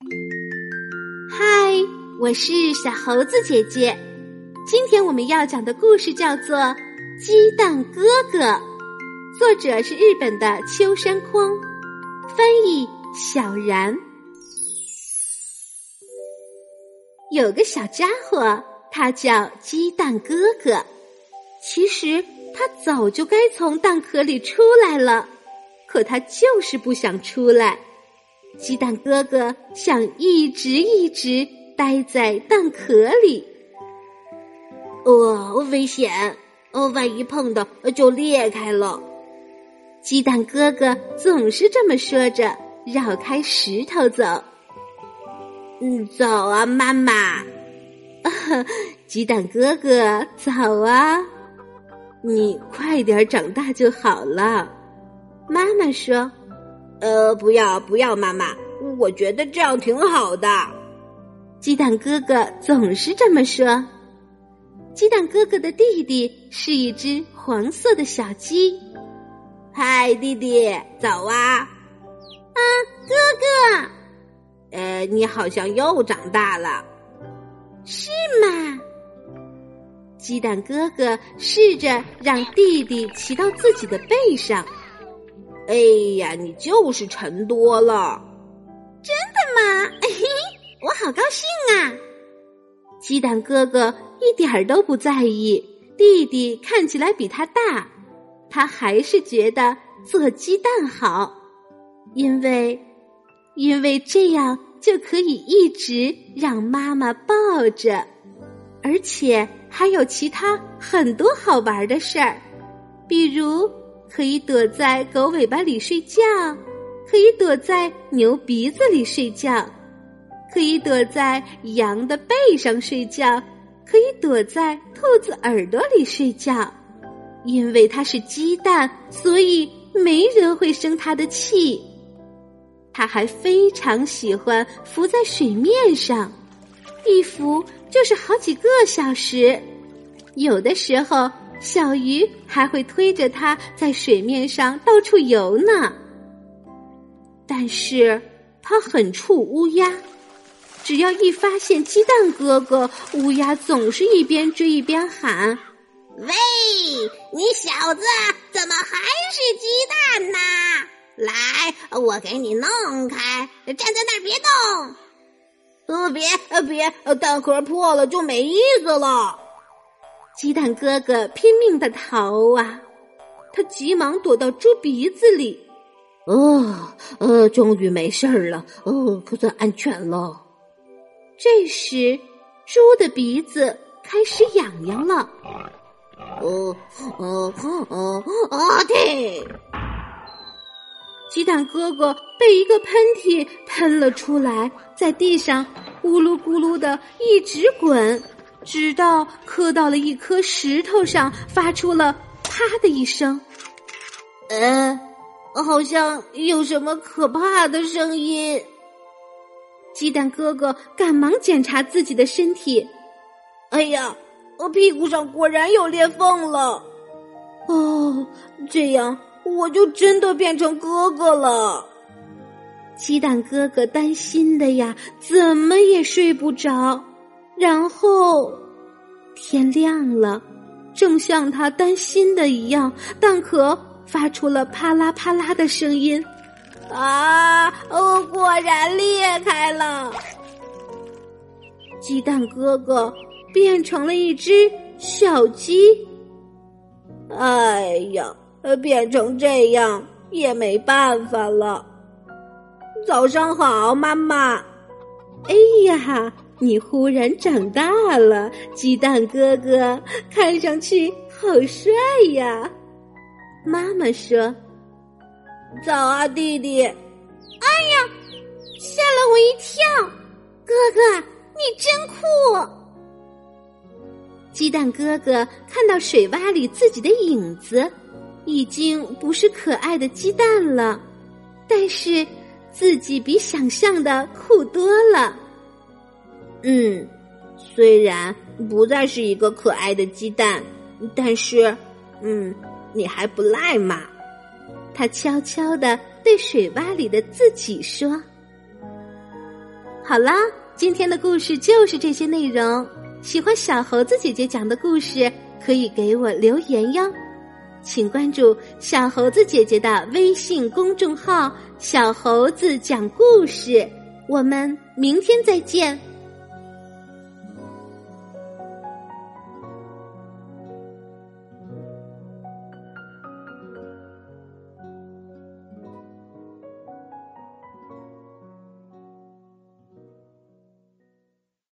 嗨，我是小猴子姐姐。今天我们要讲的故事叫做《鸡蛋哥哥》，作者是日本的秋山匡，翻译小然。有个小家伙，他叫鸡蛋哥哥。其实他早就该从蛋壳里出来了，可他就是不想出来。鸡蛋哥哥想一直一直待在蛋壳里。哦，危险！哦，万一碰到就裂开了。鸡蛋哥哥总是这么说着，绕开石头走。嗯，走啊，妈妈。鸡蛋哥哥，走啊！你快点长大就好了。妈妈说。呃，不要不要，妈妈，我觉得这样挺好的。鸡蛋哥哥总是这么说。鸡蛋哥哥的弟弟是一只黄色的小鸡。嗨，弟弟，早啊！啊，哥哥。呃，你好像又长大了，是吗？鸡蛋哥哥试着让弟弟骑到自己的背上。哎呀，你就是沉多了，真的吗？我好高兴啊！鸡蛋哥哥一点儿都不在意弟弟看起来比他大，他还是觉得做鸡蛋好，因为因为这样就可以一直让妈妈抱着，而且还有其他很多好玩的事儿，比如。可以躲在狗尾巴里睡觉，可以躲在牛鼻子里睡觉，可以躲在羊的背上睡觉，可以躲在兔子耳朵里睡觉。因为它是鸡蛋，所以没人会生它的气。它还非常喜欢浮在水面上，一浮就是好几个小时，有的时候。小鱼还会推着它在水面上到处游呢，但是它很怵乌鸦。只要一发现鸡蛋哥哥，乌鸦总是一边追一边喊：“喂，你小子怎么还是鸡蛋呢？来，我给你弄开，站在那儿别动。呃，别，呃，别，蛋壳破了就没意思了。”鸡蛋哥哥拼命的逃啊！他急忙躲到猪鼻子里。哦，呃，终于没事儿了，哦，可算安全了。这时，猪的鼻子开始痒痒了。哦，哦，哦，哦！对，鸡蛋哥哥被一个喷嚏喷了出来，在地上咕噜咕噜的一直滚。直到磕到了一颗石头上，发出了“啪”的一声。呃，好像有什么可怕的声音。鸡蛋哥哥赶忙检查自己的身体。哎呀，我屁股上果然有裂缝了。哦，这样我就真的变成哥哥了。鸡蛋哥哥担心的呀，怎么也睡不着。然后，天亮了，正像他担心的一样，蛋壳发出了啪啦啪啦的声音。啊！哦，果然裂开了。鸡蛋哥哥变成了一只小鸡。哎呀，变成这样也没办法了。早上好，妈妈。哎呀！你忽然长大了，鸡蛋哥哥，看上去好帅呀！妈妈说：“早啊，弟弟。”哎呀，吓了我一跳！哥哥，你真酷！鸡蛋哥哥看到水洼里自己的影子，已经不是可爱的鸡蛋了，但是自己比想象的酷多了。嗯，虽然不再是一个可爱的鸡蛋，但是，嗯，你还不赖嘛。他悄悄的对水洼里的自己说：“好啦，今天的故事就是这些内容。喜欢小猴子姐姐讲的故事，可以给我留言哟。请关注小猴子姐姐的微信公众号“小猴子讲故事”。我们明天再见。